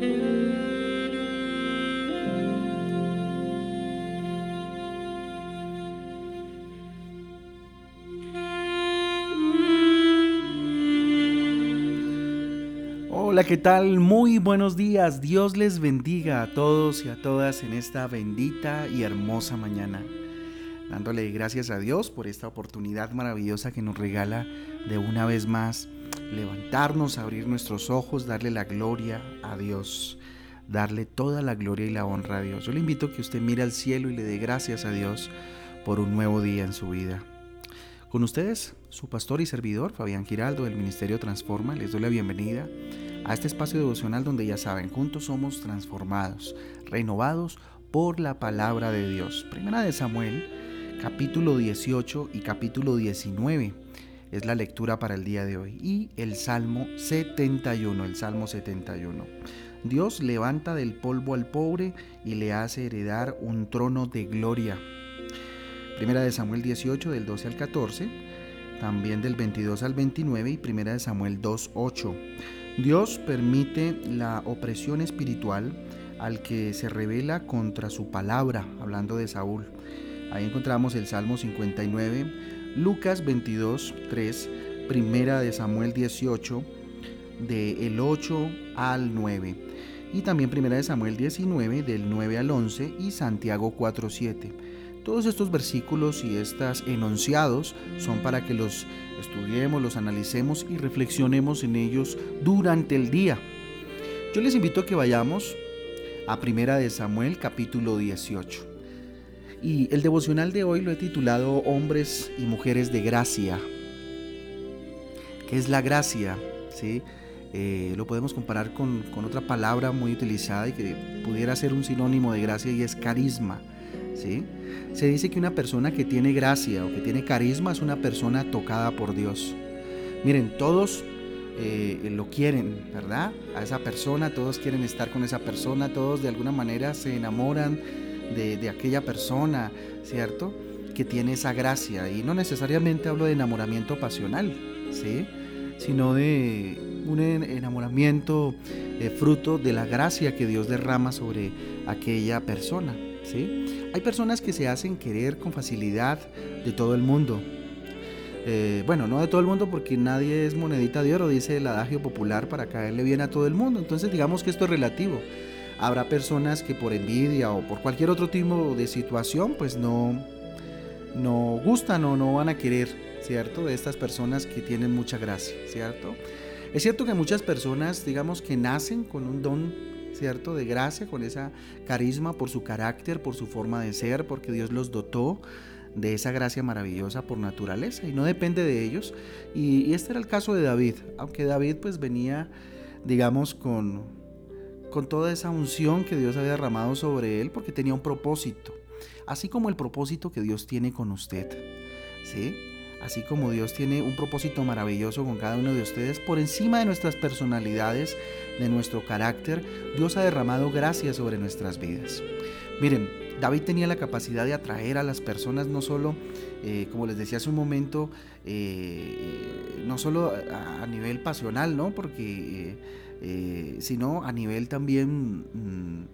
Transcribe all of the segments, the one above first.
Hola, ¿qué tal? Muy buenos días. Dios les bendiga a todos y a todas en esta bendita y hermosa mañana. Dándole gracias a Dios por esta oportunidad maravillosa que nos regala de una vez más levantarnos, abrir nuestros ojos, darle la gloria a Dios, darle toda la gloria y la honra a Dios. Yo le invito a que usted mire al cielo y le dé gracias a Dios por un nuevo día en su vida. Con ustedes, su pastor y servidor, Fabián Giraldo, del Ministerio Transforma, les doy la bienvenida a este espacio devocional donde ya saben, juntos somos transformados, renovados por la palabra de Dios. Primera de Samuel, capítulo 18 y capítulo 19 es la lectura para el día de hoy. Y el Salmo 71, el Salmo 71. Dios levanta del polvo al pobre y le hace heredar un trono de gloria. Primera de Samuel 18 del 12 al 14, también del 22 al 29 y Primera de Samuel 2, 8. Dios permite la opresión espiritual al que se revela contra su palabra, hablando de Saúl. Ahí encontramos el Salmo 59, Lucas 22, 3, Primera de Samuel 18, del el 8 al 9. Y también Primera de Samuel 19, del 9 al 11 y Santiago 4, 7. Todos estos versículos y estos enunciados son para que los estudiemos, los analicemos y reflexionemos en ellos durante el día. Yo les invito a que vayamos a Primera de Samuel capítulo 18. Y el devocional de hoy lo he titulado Hombres y Mujeres de Gracia. ¿Qué es la gracia? ¿Sí? Eh, lo podemos comparar con, con, otra palabra muy utilizada y que pudiera ser un sinónimo de gracia y es carisma. ¿sí? Se dice que una persona que tiene gracia o que tiene carisma es una persona tocada por Dios. Miren, todos eh, lo quieren, ¿verdad? A esa persona, todos quieren estar con esa persona, todos de alguna manera se enamoran de, aquella persona, ¿cierto? Que tiene esa gracia. Y no necesariamente hablo de enamoramiento pasional, ¿sí? Sino de un enamoramiento eh, fruto de la gracia que Dios derrama sobre aquella persona. Hay personas que se hacen querer con facilidad de todo el mundo. Eh, bueno, no de todo el mundo porque nadie es monedita de oro, dice el adagio popular, para caerle bien a todo el mundo. Entonces digamos que esto es relativo. Habrá personas que por envidia o por cualquier otro tipo de situación, pues no, no gustan o no van a querer, ¿cierto? De estas personas que tienen mucha gracia, ¿cierto? Es cierto que muchas personas, digamos que nacen con un don ¿cierto? De gracia, con esa carisma por su carácter, por su forma de ser, porque Dios los dotó de esa gracia maravillosa por naturaleza y no depende de ellos. Y, este era el caso de David, aunque David pues venía, digamos, con, con toda esa unción que Dios había derramado sobre él porque tenía un propósito, así como el propósito que Dios tiene con usted. ¿Sí? así como Dios tiene un propósito maravilloso con cada uno de ustedes, por encima de nuestras personalidades, de nuestro carácter, Dios ha derramado gracia sobre nuestras vidas. Miren, David tenía la capacidad de atraer a las personas no solo, eh, como les decía hace un momento, eh, no solo a, nivel pasional, ¿no? Porque, eh, sino a nivel también... Mm,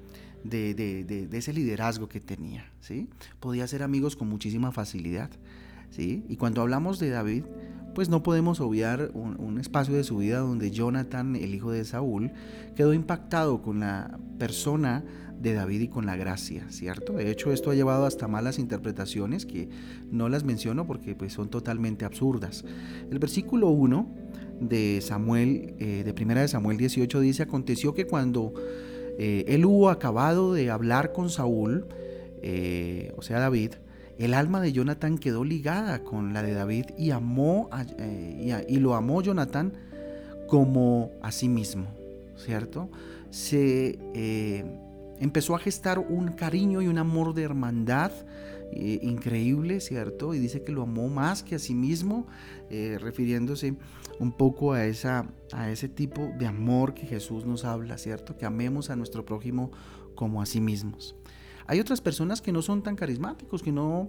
de, de, ese liderazgo que tenía, ¿sí? Podía hacer amigos con muchísima facilidad. Y cuando hablamos de David, pues no podemos obviar un, espacio de su vida donde Jonathan, el hijo de Saúl, quedó impactado con la persona de David y con la gracia, ¿cierto? De hecho, esto ha llevado hasta malas interpretaciones que no las menciono porque pues, son totalmente absurdas. El versículo 1 de Samuel, eh, de primera de Samuel 18 dice, aconteció que cuando eh, él hubo acabado de hablar con Saúl, eh, o sea David, el alma de Jonathan quedó ligada con la de David y, amó eh, y, lo amó Jonathan como a sí mismo, ¿cierto? Se empezó a gestar un cariño y un amor de hermandad eh, increíble, ¿cierto? Y dice que lo amó más que a sí mismo, refiriéndose un poco a, esa, a ese tipo de amor que Jesús nos habla, ¿cierto? Que amemos a nuestro prójimo como a sí mismos. Hay otras personas que no son tan carismáticos, que no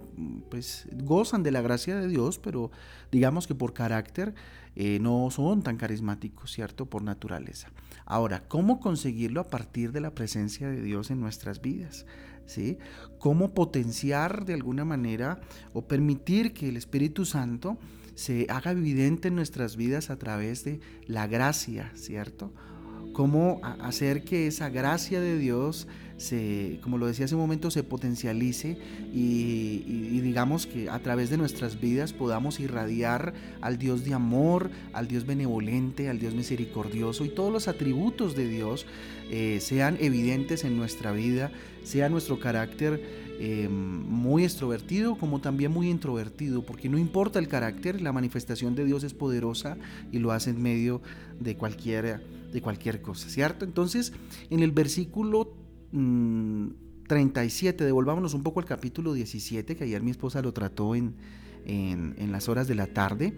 pues gozan de la gracia de Dios, pero digamos que por carácter eh, no son tan carismáticos, ¿cierto? Por naturaleza. Ahora, ¿cómo conseguirlo a partir de la presencia de Dios en nuestras vidas? ¿Sí? ¿Cómo potenciar de alguna manera o permitir que el Espíritu Santo se haga evidente en nuestras vidas a través de la gracia, ¿cierto? cómo hacer que esa gracia de Dios se, como lo decía hace un momento, se potencialice y, digamos que a través de nuestras vidas podamos irradiar al Dios de amor, al Dios benevolente, al Dios misericordioso y todos los atributos de Dios eh, sean evidentes en nuestra vida, sea nuestro carácter eh, muy extrovertido como también muy introvertido, porque no importa el carácter, la manifestación de Dios es poderosa y lo hace en medio de cualquier, de cualquier cosa, ¿cierto? Entonces, en el versículo 37, mm, devolvámonos un poco al capítulo 17, que ayer mi esposa lo trató en, en, las horas de la tarde.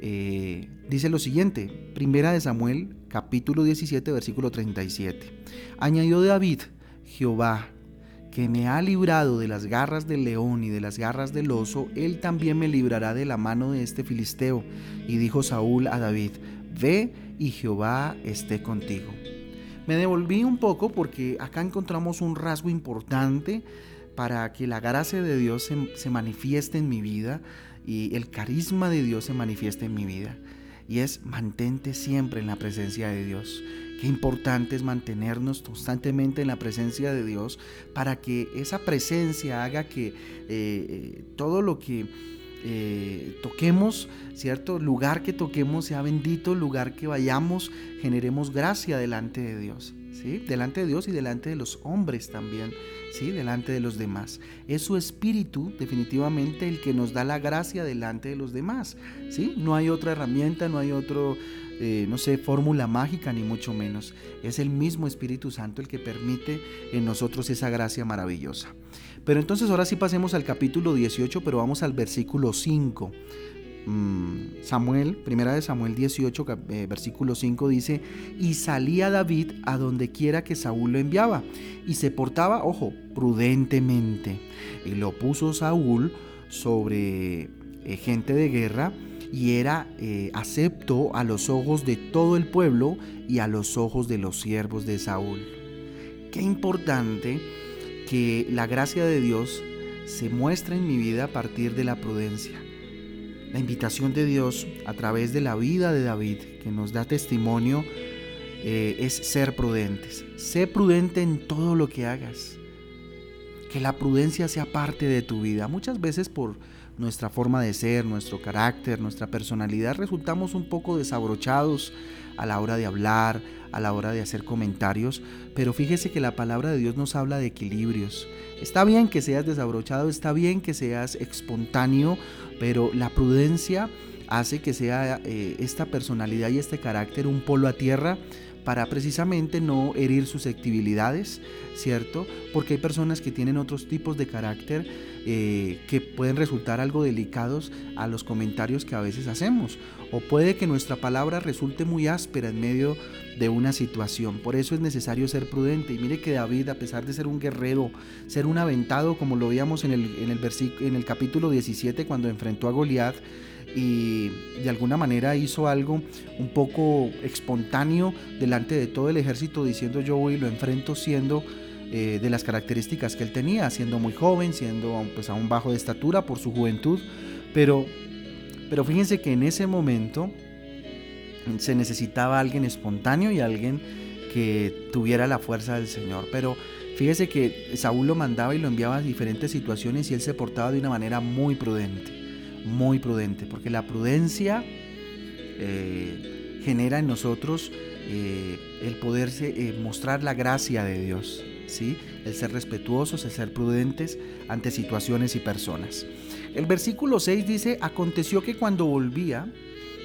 Eh, dice lo siguiente, primera de Samuel, capítulo 17, versículo 37. Añadió David, Jehová, que me ha librado de las garras del león y de las garras del oso, él también me librará de la mano de este filisteo. Y dijo Saúl a David, ve y Jehová esté contigo. Me devolví un poco porque acá encontramos un rasgo importante para que la gracia de Dios se, manifieste en mi vida y el carisma de Dios se manifieste en mi vida. Y es mantente siempre en la presencia de Dios. Qué importante es mantenernos constantemente en la presencia de Dios para que esa presencia haga que eh, eh, todo lo que eh, toquemos, ¿cierto? Lugar que toquemos sea bendito, lugar que vayamos, generemos gracia delante de Dios, ¿sí? Delante de Dios y delante de los hombres también, ¿sí? Delante de los demás. Es su espíritu definitivamente el que nos da la gracia delante de los demás, ¿sí? No hay otra herramienta, no hay otro... Eh, no sé, fórmula mágica ni mucho menos. Es el mismo Espíritu Santo el que permite en nosotros esa gracia maravillosa. Pero entonces ahora sí pasemos al capítulo 18, pero vamos al versículo 5. Mm, Samuel, primera de Samuel 18, eh, versículo 5 dice, y salía David a donde quiera que Saúl lo enviaba, y se portaba, ojo, prudentemente, y lo puso Saúl sobre eh, gente de guerra, y era eh, acepto a los ojos de todo el pueblo y a los ojos de los siervos de Saúl. Qué importante que la gracia de Dios se muestra en mi vida a partir de la prudencia. La invitación de Dios a través de la vida de David, que nos da testimonio, eh, es ser prudentes. Sé prudente en todo lo que hagas. Que la prudencia sea parte de tu vida. Muchas veces por nuestra forma de ser, nuestro carácter, nuestra personalidad, resultamos un poco desabrochados a la hora de hablar, a la hora de hacer comentarios, pero fíjese que la palabra de Dios nos habla de equilibrios. Está bien que seas desabrochado, está bien que seas espontáneo, pero la prudencia hace que sea eh, esta personalidad y este carácter un polo a tierra para precisamente no herir susceptibilidades, ¿cierto? Porque hay personas que tienen otros tipos de carácter eh, que pueden resultar algo delicados a los comentarios que a veces hacemos. O puede que nuestra palabra resulte muy áspera en medio de una situación. Por eso es necesario ser prudente. Y mire que David, a pesar de ser un guerrero, ser un aventado, como lo veíamos en el, en el, en el capítulo 17 cuando enfrentó a Goliat, y de alguna manera hizo algo un poco espontáneo delante de todo el ejército diciendo yo voy y lo enfrento siendo eh, de las características que él tenía, siendo muy joven, siendo pues aún bajo de estatura por su juventud, pero, pero fíjense que en ese momento se necesitaba alguien espontáneo y alguien que tuviera la fuerza del Señor, pero fíjese que Saúl lo mandaba y lo enviaba a diferentes situaciones y él se portaba de una manera muy prudente muy prudente, porque la prudencia eh, genera en nosotros eh, el poderse eh, mostrar la gracia de Dios, ¿sí? el ser respetuosos, el ser prudentes ante situaciones y personas. El versículo 6 dice, aconteció que cuando volvía,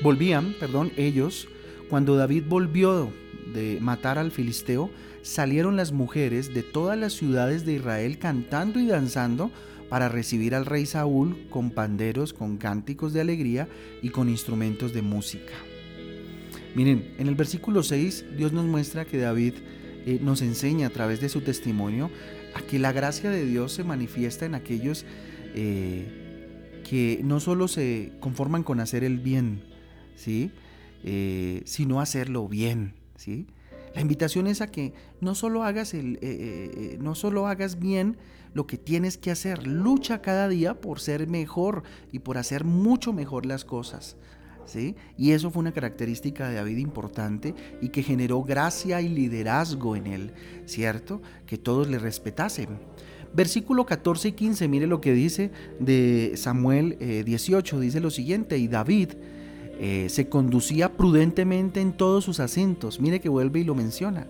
volvían, perdón, ellos, cuando David volvió de matar al filisteo, salieron las mujeres de todas las ciudades de Israel cantando y danzando para recibir al rey Saúl con panderos, con cánticos de alegría y con instrumentos de música. Miren, en el versículo 6 Dios nos muestra que David eh, nos enseña a través de su testimonio a que la gracia de Dios se manifiesta en aquellos eh, que no solo se conforman con hacer el bien, ¿sí? Eh, sino hacerlo bien. ¿sí? La invitación es a que no solo, hagas el, no solo hagas bien lo que tienes que hacer, lucha cada día por ser mejor y por hacer mucho mejor las cosas. Y eso fue una característica de David importante y que generó gracia y liderazgo en él, ¿cierto? Que todos le respetasen. Versículo 14 y 15, mire lo que dice de Samuel 18, eh, dice lo siguiente, y David eh, se conducía prudentemente en todos sus acentos, mire que vuelve y lo menciona,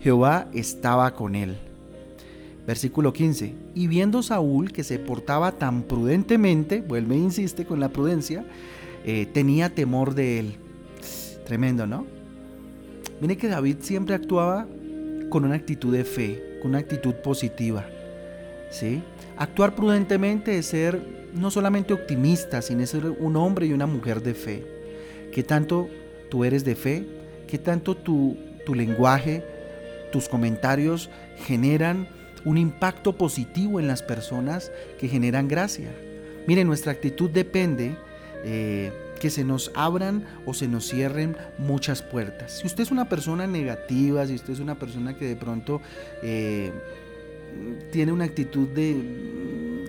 Jehová estaba con él. Versículo 15, y viendo Saúl que se portaba tan prudentemente, vuelve e insiste con la prudencia, eh, tenía temor de él. Tremendo, ¿no? Mire que David siempre actuaba con una actitud de fe, con una actitud positiva. ¿Sí? Actuar prudentemente es ser no solamente optimista, sino ser un hombre y una mujer de fe. ¿Qué tanto tú eres de fe? ¿Qué tanto tu, tu lenguaje, tus comentarios generan un impacto positivo en las personas que generan gracia? Mire, nuestra actitud depende eh, que se nos abran o se nos cierren muchas puertas. Si usted es una persona negativa, si usted es una persona que de pronto eh, tiene una actitud de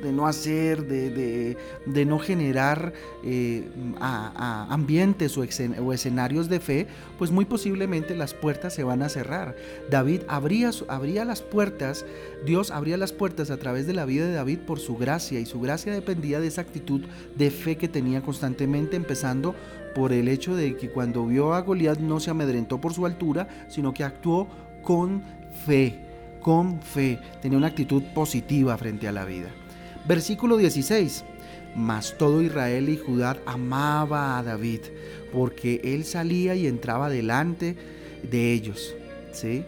de no hacer, de, no generar eh, ambientes o, escenarios de fe, pues muy posiblemente las puertas se van a cerrar. David abría, abría las puertas, Dios abría las puertas a través de la vida de David por su gracia y su gracia dependía de esa actitud de fe que tenía constantemente, empezando por el hecho de que cuando vio a Goliat no se amedrentó por su altura, sino que actuó con fe, con fe, tenía una actitud positiva frente a la vida. Versículo 16. Mas todo Israel y Judá amaba a David, porque él salía y entraba delante de ellos. ¿sí?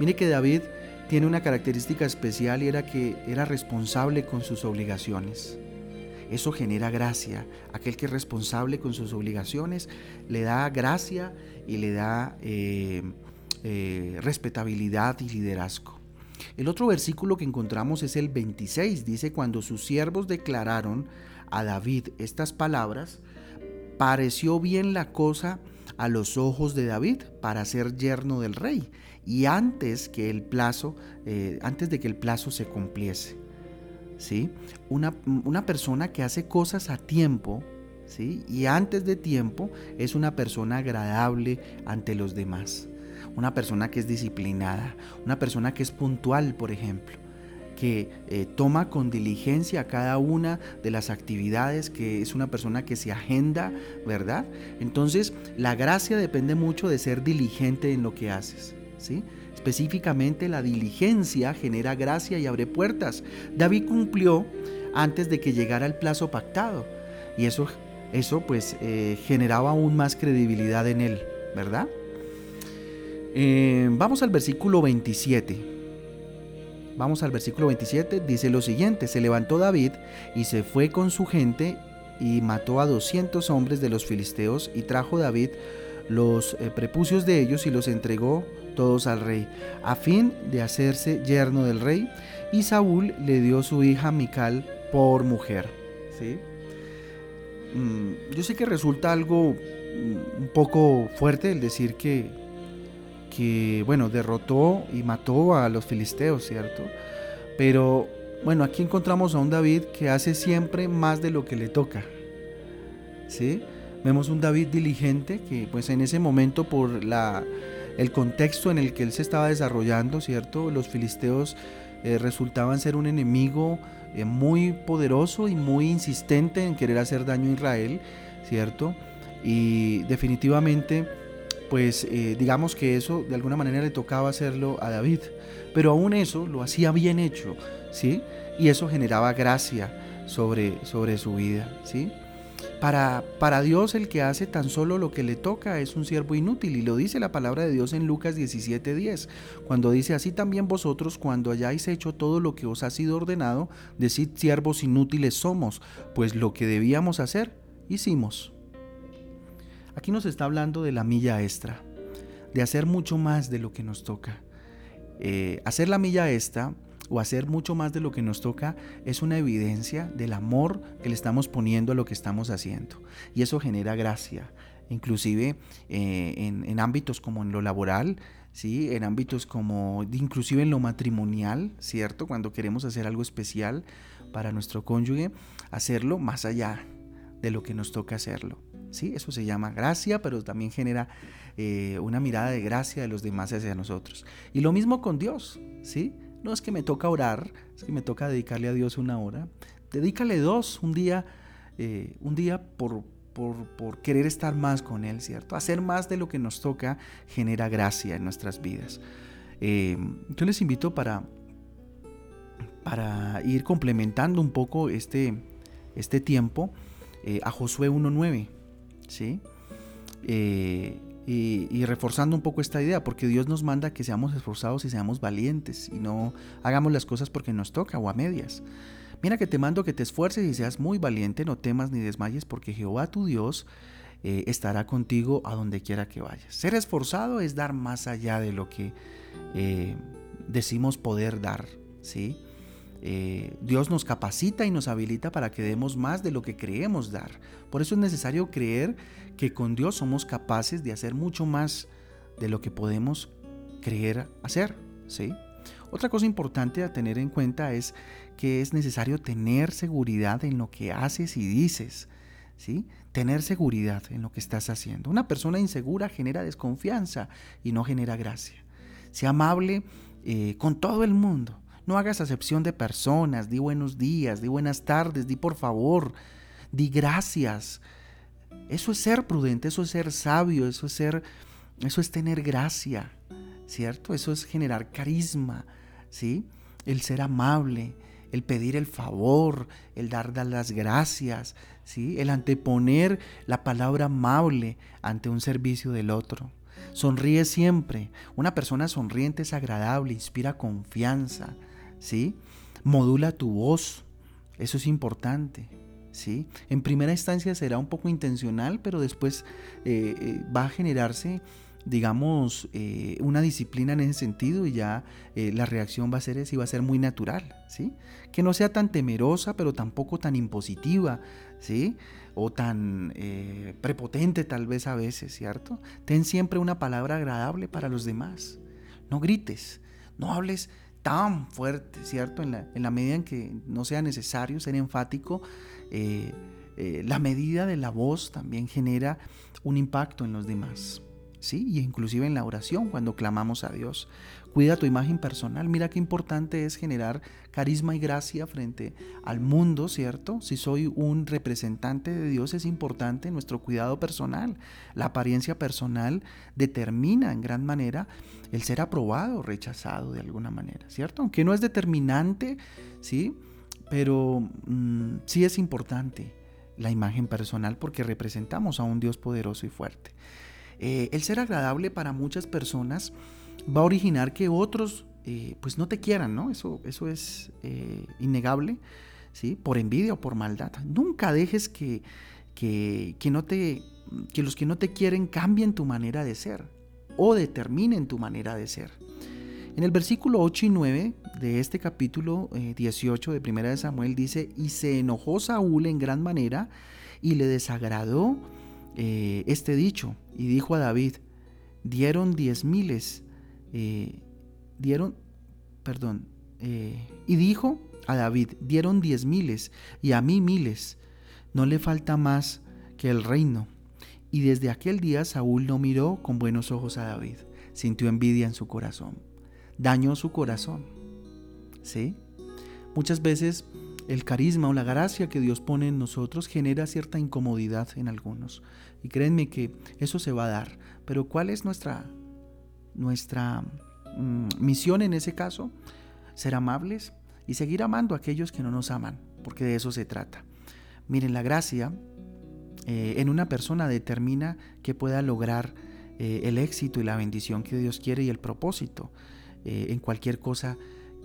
Mire que David tiene una característica especial y era que era responsable con sus obligaciones. Eso genera gracia. Aquel que es responsable con sus obligaciones le da gracia y le da eh, eh, respetabilidad y liderazgo. El otro versículo que encontramos es el 26. Dice, cuando sus siervos declararon a David estas palabras, pareció bien la cosa a los ojos de David para ser yerno del rey y antes que el plazo eh, antes de que el plazo se cumpliese ¿sí? una, una persona que hace cosas a tiempo ¿sí? y antes de tiempo es una persona agradable ante los demás una persona que es disciplinada, una persona que es puntual, por ejemplo, que eh, toma con diligencia cada una de las actividades, que es una persona que se agenda, ¿verdad? Entonces, la gracia depende mucho de ser diligente en lo que haces, ¿sí? Específicamente, la diligencia genera gracia y abre puertas. David cumplió antes de que llegara el plazo pactado y eso, eso pues eh, generaba aún más credibilidad en él, ¿verdad? Eh, vamos al versículo 27. Vamos al versículo 27. Dice lo siguiente, se levantó David y se fue con su gente y mató a 200 hombres de los filisteos y trajo David los eh, prepucios de ellos y los entregó todos al rey, a fin de hacerse yerno del rey, y Saúl le dio su hija Mical por mujer. ¿sí? Mm, yo sé que resulta algo mm, un poco fuerte el decir que que, bueno, derrotó y mató a los filisteos, ¿cierto? Pero, bueno, aquí encontramos a un David que hace siempre más de lo que le toca, ¿sí? Vemos un David diligente que, pues, en ese momento, por la, el contexto en el que él se estaba desarrollando, ¿cierto? Los filisteos eh, resultaban ser un enemigo eh, muy poderoso y muy insistente en querer hacer daño a Israel, ¿cierto? Y definitivamente pues eh, digamos que eso de alguna manera le tocaba hacerlo a David. Pero aún eso lo hacía bien hecho, ¿sí? Y eso generaba gracia sobre, sobre su vida, ¿sí? Para, para, Dios el que hace tan solo lo que le toca es un siervo inútil y lo dice la palabra de Dios en Lucas 17:10, cuando dice así también vosotros cuando hayáis hecho todo lo que os ha sido ordenado, decid siervos inútiles somos, pues lo que debíamos hacer, hicimos. Aquí nos está hablando de la milla extra, de hacer mucho más de lo que nos toca. eh, hacer la milla esta o hacer mucho más de lo que nos toca es una evidencia del amor que le estamos poniendo a lo que estamos haciendo. Y eso genera gracia. Inclusive eh, en, ámbitos como en lo laboral, ¿sí? en ámbitos como inclusive en lo matrimonial, ¿cierto? Cuando queremos hacer algo especial para nuestro cónyuge, hacerlo más allá de lo que nos toca hacerlo. ¿sí? Eso se llama gracia, pero también genera eh, una mirada de gracia de los demás hacia nosotros. Y lo mismo con Dios, ¿sí? No es que me toca orar, es que me toca dedicarle a Dios una hora. Dedícale dos, un día, eh, un día por, por, querer estar más con Él, ¿cierto? Hacer más de lo que nos toca genera gracia en nuestras vidas. Eh, yo les invito para, para ir complementando un poco este, este tiempo a Josué 1.9. ¿sí? Eh, y, reforzando un poco esta idea, porque Dios nos manda que seamos esforzados y seamos valientes y no hagamos las cosas porque nos toca o a medias. Mira que te mando que te esfuerces y seas muy valiente, no temas ni desmayes, porque Jehová tu Dios eh, estará contigo a donde quiera que vayas. Ser esforzado es dar más allá de lo que eh, decimos poder dar, ¿sí? Eh, Dios nos capacita y nos habilita para que demos más de lo que creemos dar. Por eso es necesario creer que con Dios somos capaces de hacer mucho más de lo que podemos creer hacer. Otra cosa importante a tener en cuenta es que es necesario tener seguridad en lo que haces y dices. ¿sí? Tener seguridad en lo que estás haciendo. Una persona insegura genera desconfianza y no genera gracia. Sea amable eh, con todo el mundo no hagas acepción de personas, di buenos días, di buenas tardes, di por favor, di gracias. Eso es ser prudente, eso es ser sabio, eso es ser eso es tener gracia, ¿cierto? Eso es generar carisma, ¿sí? El ser amable, el pedir el favor, el dar las gracias, ¿sí? El anteponer la palabra amable ante un servicio del otro. Sonríe siempre. Una persona sonriente es agradable, inspira confianza, ¿sí? Modula tu voz, eso es importante, ¿sí? En primera instancia será un poco intencional, pero después eh, eh, va a generarse digamos, eh, una disciplina en ese sentido y ya la reacción va a ser esa va a ser muy natural, ¿sí? Que no sea tan temerosa, pero tampoco tan impositiva, ¿sí? O tan prepotente tal vez a veces, ¿cierto? Ten siempre una palabra agradable para los demás. No grites, no hables tan fuerte, ¿cierto? En la, medida en que no sea necesario ser enfático, eh, eh, la medida de la voz también genera un impacto en los demás. ¿Sí? Y inclusive en la oración, cuando clamamos a Dios. Cuida tu imagen personal. Mira qué importante es generar carisma y gracia frente al mundo, ¿cierto? Si soy un representante de Dios, es importante nuestro cuidado personal. La apariencia personal determina en gran manera el ser aprobado o rechazado de alguna manera, ¿cierto? Aunque no es determinante, ¿sí? Pero mm, sí es importante la imagen personal porque representamos a un Dios poderoso y fuerte. Eh, el ser agradable para muchas personas va a originar que otros eh, pues no te quieran, ¿no? Eso, eso es eh, innegable, ¿sí? Por envidia o por maldad. Nunca dejes que, que, que los que no te quieren cambien tu manera de ser o determinen tu manera de ser. En el versículo 8 y 9 de este capítulo 18 de Primera de Samuel dice, y se enojó Saúl en gran manera y le desagradó este dicho y dijo a David, dieron diez miles, eh, dieron, perdón, eh, y dijo a David, dieron diez miles y a mí miles, no le falta más que el reino. Y desde aquel día Saúl no miró con buenos ojos a David, sintió envidia en su corazón, dañó su corazón. ¿Sí? Muchas veces el carisma o la gracia que Dios pone en nosotros genera cierta incomodidad en algunos. Y créanme que eso se va a dar. Pero ¿cuál es nuestra, nuestra mm, misión en ese caso? Ser amables y seguir amando a aquellos que no nos aman, porque de eso se trata. Miren, la gracia eh, en una persona determina que pueda lograr eh, el éxito y la bendición que Dios quiere y el propósito eh, en cualquier cosa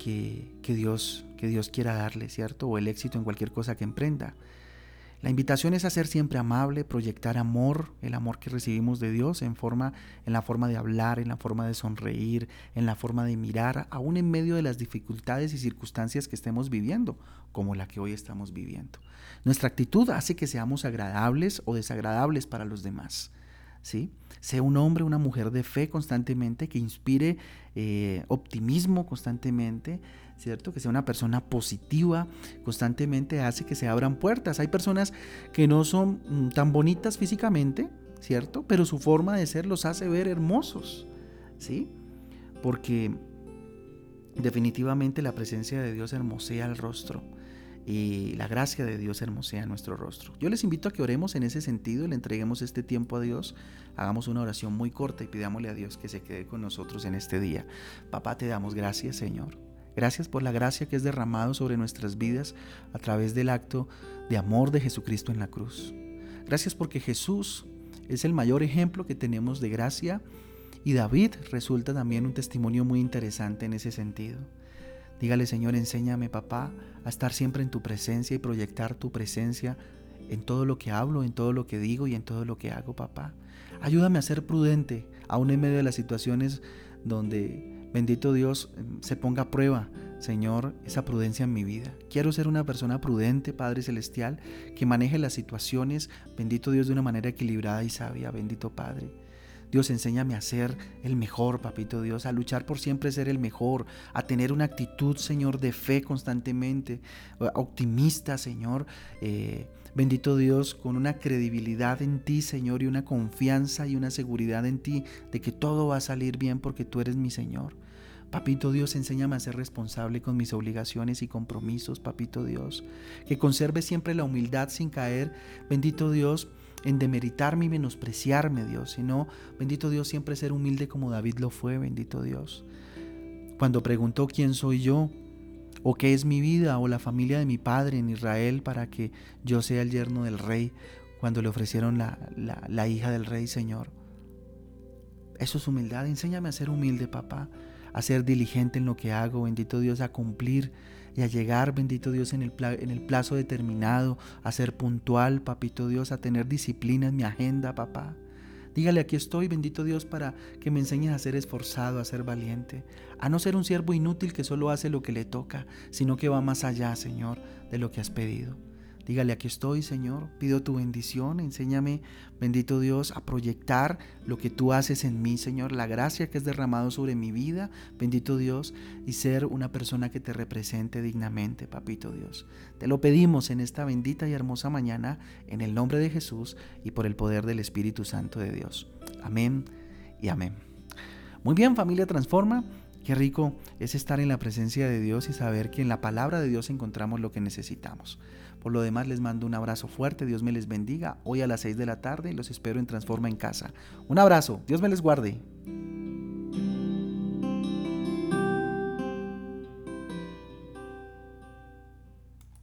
que, Dios, que Dios quiera darle, ¿cierto? O el éxito en cualquier cosa que emprenda. La invitación es a ser siempre amable, proyectar amor, el amor que recibimos de Dios en forma en la forma de hablar, en la forma de sonreír, en la forma de mirar, aún en medio de las dificultades y circunstancias que estemos viviendo, como la que hoy estamos viviendo. Nuestra actitud hace que seamos agradables o desagradables para los demás. ¿Sí? Sea un hombre, una mujer de fe constantemente, que inspire eh, optimismo constantemente, ¿cierto? Que sea una persona positiva constantemente hace que se abran puertas. Hay personas que no son mm, tan bonitas físicamente, ¿cierto? Pero su forma de ser los hace ver hermosos, ¿sí? Porque definitivamente la presencia de Dios hermosea el rostro y la gracia de Dios hermosea nuestro rostro. Yo les invito a que oremos en ese sentido, le entreguemos este tiempo a Dios, hagamos una oración muy corta y pidámosle a Dios que se quede con nosotros en este día. Papá, te damos gracias, Señor. Gracias por la gracia que es derramado sobre nuestras vidas a través del acto de amor de Jesucristo en la cruz. Gracias porque Jesús es el mayor ejemplo que tenemos de gracia y David resulta también un testimonio muy interesante en ese sentido. Dígale, Señor, enséñame, papá, a estar siempre en tu presencia y proyectar tu presencia en todo lo que hablo, en todo lo que digo y en todo lo que hago, papá. Ayúdame a ser prudente, aún en medio de las situaciones donde, bendito Dios, se ponga a prueba, Señor, esa prudencia en mi vida. Quiero ser una persona prudente, Padre Celestial, que maneje las situaciones, bendito Dios, de una manera equilibrada y sabia, bendito Padre. Dios, enséñame a ser el mejor, papito Dios, a luchar por siempre ser el mejor, a tener una actitud, Señor, de fe constantemente, optimista, Señor. Eh, bendito Dios, con una credibilidad en ti, Señor, y una confianza y una seguridad en ti de que todo va a salir bien porque tú eres mi Señor. Papito Dios, enséñame a ser responsable con mis obligaciones y compromisos, Papito Dios. Que conserve siempre la humildad sin caer, bendito Dios, en demeritarme y menospreciarme, Dios, sino, bendito Dios, siempre ser humilde como David lo fue, bendito Dios. Cuando preguntó quién soy yo, o qué es mi vida, o la familia de mi padre en Israel para que yo sea el yerno del rey, cuando le ofrecieron la, la hija del rey, Señor. Eso es humildad. Enséñame a ser humilde, papá, a ser diligente en lo que hago, bendito Dios, a cumplir y a llegar, bendito Dios, en el, en el plazo determinado, a ser puntual, papito Dios, a tener disciplina en mi agenda, papá. Dígale, aquí estoy, bendito Dios, para que me enseñes a ser esforzado, a ser valiente, a no ser un siervo inútil que solo hace lo que le toca, sino que va más allá, Señor, de lo que has pedido. Dígale, aquí estoy, Señor, pido tu bendición, enséñame, bendito Dios, a proyectar lo que tú haces en mí, Señor, la gracia que es derramado sobre mi vida, bendito Dios, y ser una persona que te represente dignamente, papito Dios. Te lo pedimos en esta bendita y hermosa mañana, en el nombre de Jesús y por el poder del Espíritu Santo de Dios. Amén y amén. Muy bien, familia Transforma. Qué rico es estar en la presencia de Dios y saber que en la palabra de Dios encontramos lo que necesitamos. Por lo demás les mando un abrazo fuerte, Dios me les bendiga. Hoy a las 6 de la tarde los espero en Transforma en Casa. Un abrazo, Dios me les guarde.